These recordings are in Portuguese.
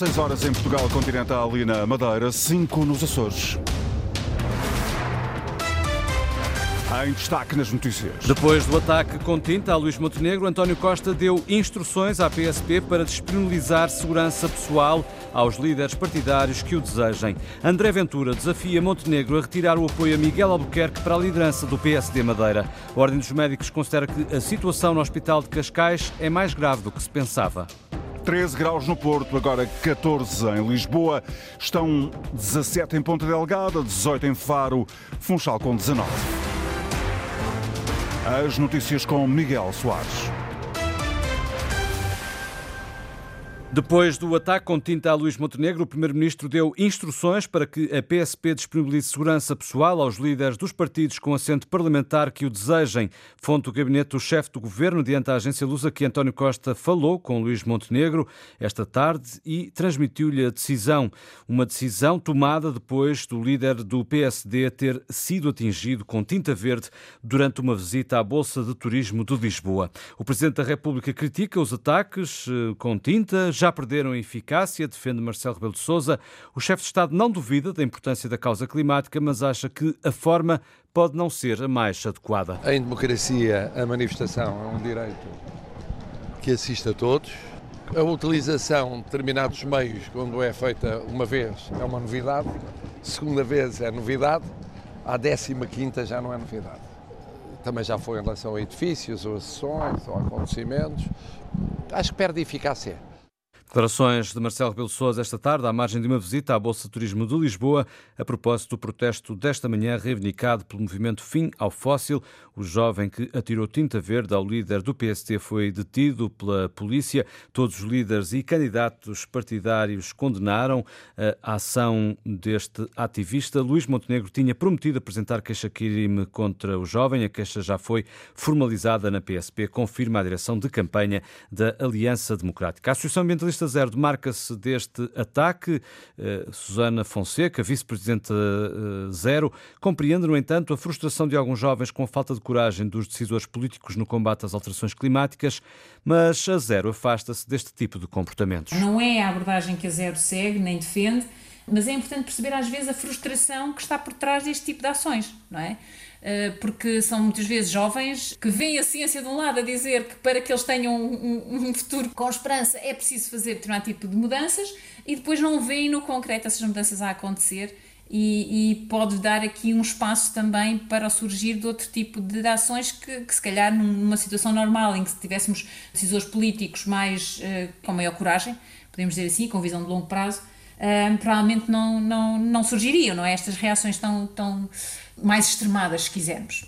6 horas em Portugal Continental e na Madeira, 5 nos Açores. Em destaque nas notícias. Depois do ataque com tinta a Luís Montenegro, António Costa deu instruções à PSP para disponibilizar segurança pessoal aos líderes partidários que o desejem. André Ventura desafia Montenegro a retirar o apoio a Miguel Albuquerque para a liderança do PSD Madeira. A Ordem dos Médicos considera que a situação no Hospital de Cascais é mais grave do que se pensava. 13 graus no Porto, agora 14 em Lisboa. Estão 17 em Ponta Delgada, 18 em Faro, Funchal com 19. As notícias com Miguel Soares. Depois do ataque com tinta a Luís Montenegro, o Primeiro-Ministro deu instruções para que a PSP disponibilize segurança pessoal aos líderes dos partidos com assento parlamentar que o desejem. Fonte do gabinete do chefe do governo, diante da agência Lusa, que António Costa falou com Luís Montenegro esta tarde e transmitiu-lhe a decisão. Uma decisão tomada depois do líder do PSD ter sido atingido com tinta verde durante uma visita à Bolsa de Turismo de Lisboa. O Presidente da República critica os ataques eh, com tinta já perderam eficácia, defende Marcelo Rebelo de Sousa. O chefe de Estado não duvida da importância da causa climática, mas acha que a forma pode não ser a mais adequada. Em democracia, a manifestação é um direito que assiste a todos. A utilização de determinados meios, quando é feita uma vez, é uma novidade. Segunda vez é novidade. A décima quinta já não é novidade. Também já foi em relação a edifícios, ou a sessões, ou acontecimentos. Acho que perde eficácia. Declarações de Marcelo Rebelo Sousa esta tarde, à margem de uma visita à Bolsa de Turismo de Lisboa, a propósito do protesto desta manhã reivindicado pelo movimento Fim ao Fóssil. O jovem que atirou tinta verde ao líder do PST foi detido pela polícia. Todos os líderes e candidatos partidários condenaram a ação deste ativista. Luís Montenegro tinha prometido apresentar queixa-crime contra o jovem. A queixa já foi formalizada na PSP, confirma a direção de campanha da Aliança Democrática. A Associação Ambientalista Lista Zero demarca-se deste ataque. Uh, Susana Fonseca, vice-presidente uh, Zero, compreende, no entanto, a frustração de alguns jovens com a falta de coragem dos decisores políticos no combate às alterações climáticas, mas a Zero afasta-se deste tipo de comportamentos. Não é a abordagem que a Zero segue, nem defende, mas é importante perceber às vezes a frustração que está por trás deste tipo de ações, não é? Eh, porque são muitas vezes jovens que veem a ciência de um lado a dizer que para que eles tenham um, um futuro com esperança é preciso fazer determinado tipo de mudanças e depois não veem no concreto essas mudanças a acontecer e, e, pode dar aqui um espaço também para o surgir de outro tipo de ações que, que se calhar numa situação normal em que tivéssemos decisores políticos mais uh, com maior coragem, podemos dizer assim, com visão de longo prazo, uh, provavelmente não, não, não surgiriam, não é? Estas reações tão, tão mais extremadas, se quisermos.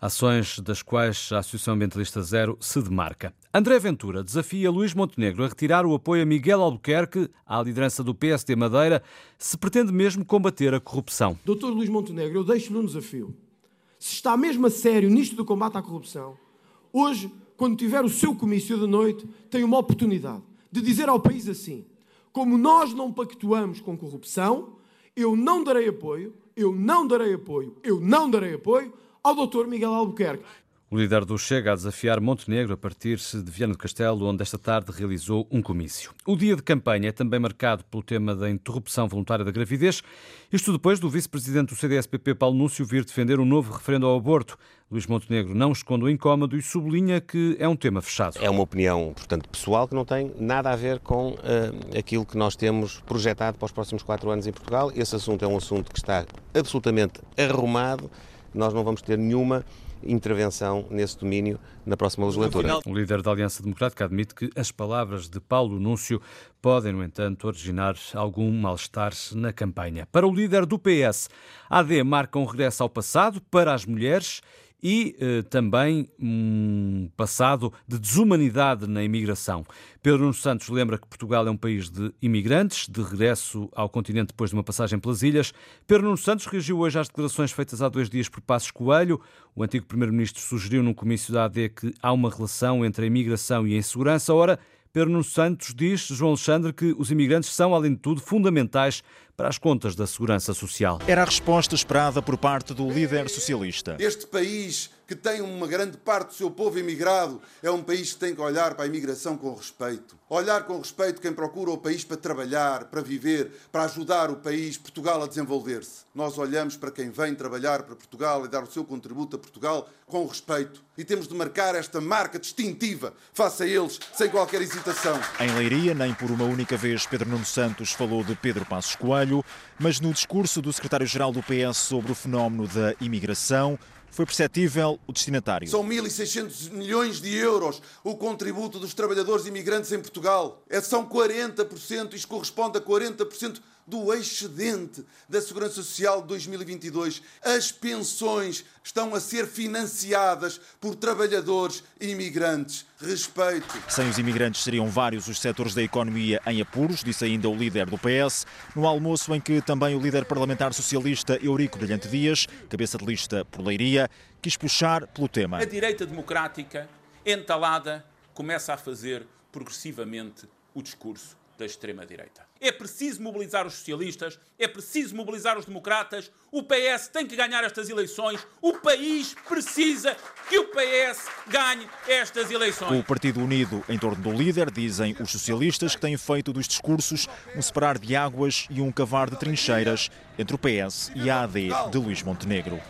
Ações das quais a Associação Ambientalista Zero se demarca. André Ventura desafia Luís Montenegro a retirar o apoio a Miguel Albuquerque, à liderança do PSD Madeira, se pretende mesmo combater a corrupção. Doutor Luís Montenegro, eu deixo-lhe um desafio. Se está mesmo a sério nisto do combate à corrupção, hoje, quando tiver o seu comício de noite, tem uma oportunidade de dizer ao país assim: como nós não pactuamos com corrupção, eu não darei apoio eu não darei apoio, eu não darei apoio ao Dr. Miguel Albuquerque. O líder do Chega a desafiar Montenegro a partir-se de Viana do Castelo, onde esta tarde realizou um comício. O dia de campanha é também marcado pelo tema da interrupção voluntária da gravidez, isto depois do vice-presidente do CDS-PP, Paulo Núncio, vir defender um novo referendo ao aborto. Luís Montenegro não esconde o incómodo e sublinha que é um tema fechado. É uma opinião, portanto, pessoal que não tem nada a ver com uh, aquilo que nós temos projetado para os próximos quatro anos em Portugal. Esse assunto é um assunto que está absolutamente arrumado. Nós não vamos ter nenhuma intervenção nesse domínio na próxima legislatura. O líder da Aliança Democrática admite que as palavras de Paulo Núncio podem, no entanto, originar algum mal-estar na campanha. Para o líder do PS, a AD marca um regresso ao passado para as mulheres e eh, também um passado de desumanidade na imigração. Pedro Nuno Santos lembra que Portugal é um país de imigrantes, de regresso ao continente depois de uma passagem pelas ilhas. Pedro Nuno Santos reagiu hoje às declarações feitas há dois dias por Passos Coelho. O antigo primeiro-ministro sugeriu num comício da AD que há uma relação entre a imigração e a insegurança. Ora, Pedro Nuno Santos diz, João Alexandre, que os imigrantes são, além de tudo, fundamentais para as contas da segurança social. Era a resposta esperada por parte do líder socialista. Este país que tem uma grande parte do seu povo imigrado, é um país que tem que olhar para a imigração com respeito. Olhar com respeito quem procura o país para trabalhar, para viver, para ajudar o país, Portugal, a desenvolver-se. Nós olhamos para quem vem trabalhar para Portugal e dar o seu contributo a Portugal com respeito. E temos de marcar esta marca distintiva face a eles, sem qualquer hesitação. Em Leiria, nem por uma única vez Pedro Nuno Santos falou de Pedro Passos Coelho, mas no discurso do secretário-geral do PS sobre o fenómeno da imigração, foi perceptível o destinatário. São 1.600 milhões de euros o contributo dos trabalhadores imigrantes em Portugal. É, são 40%, isto corresponde a 40% do excedente da Segurança Social de 2022. As pensões estão a ser financiadas por trabalhadores imigrantes. Respeito. Sem os imigrantes seriam vários os setores da economia em apuros, disse ainda o líder do PS, no almoço em que também o líder parlamentar socialista Eurico Brilhante Dias, cabeça de lista por Leiria, quis puxar pelo tema. A direita democrática, entalada, começa a fazer progressivamente o discurso da extrema-direita. É preciso mobilizar os socialistas, é preciso mobilizar os democratas, o PS tem que ganhar estas eleições, o país precisa que o PS ganhe estas eleições. O Partido Unido em torno do líder, dizem os socialistas, que têm feito dos discursos um separar de águas e um cavar de trincheiras entre o PS e a AD de Luís Montenegro.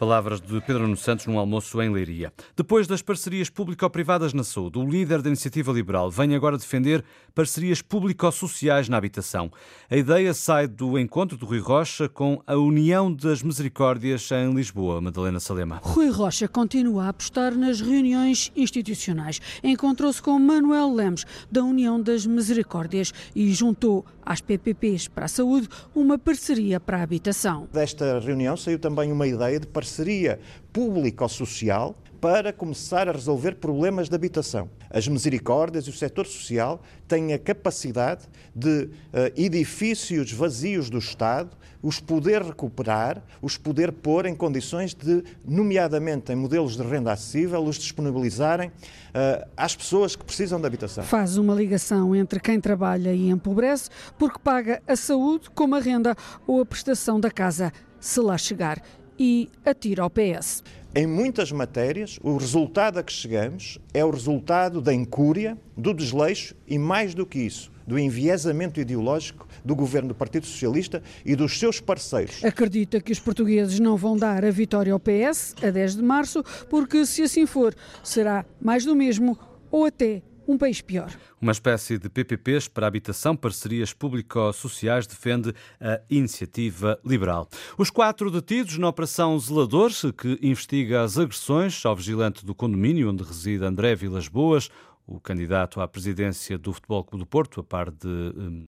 Palavras de Pedro Nuno Santos num almoço em Leiria. Depois das parcerias público-privadas na saúde, o líder da Iniciativa Liberal vem agora defender parcerias público-sociais na habitação. A ideia sai do encontro do Rui Rocha com a União das Misericórdias em Lisboa. Madalena Salema. Rui Rocha continua a apostar nas reuniões institucionais. Encontrou-se com Manuel Lemos, da União das Misericórdias, e juntou às PPPs para a saúde uma parceria para a habitação. Desta reunião saiu também uma ideia de parceria parceria público-social para começar a resolver problemas de habitação. As misericórdias e o setor social têm a capacidade de uh, edifícios vazios do Estado os poder recuperar, os poder pôr em condições de, nomeadamente em modelos de renda acessível, os disponibilizarem uh, às pessoas que precisam de habitação. Faz uma ligação entre quem trabalha e empobrece, porque paga a saúde como a renda ou a prestação da casa, se lá chegar e atira ao PS. Em muitas matérias, o resultado a que chegamos é o resultado da incúria, do desleixo e, mais do que isso, do enviesamento ideológico do governo do Partido Socialista e dos seus parceiros. Acredita que os portugueses não vão dar a vitória ao PS a 10 de março, porque se assim for, será mais do mesmo ou até um país pior. Uma espécie de PPPs para habitação, parcerias público-sociais, defende a iniciativa liberal. Os quatro detidos na Operação Zeladores, que investiga as agressões ao vigilante do condomínio onde reside André Vilas Boas, o candidato à presidência do Futebol Clube do Porto, a par de hum,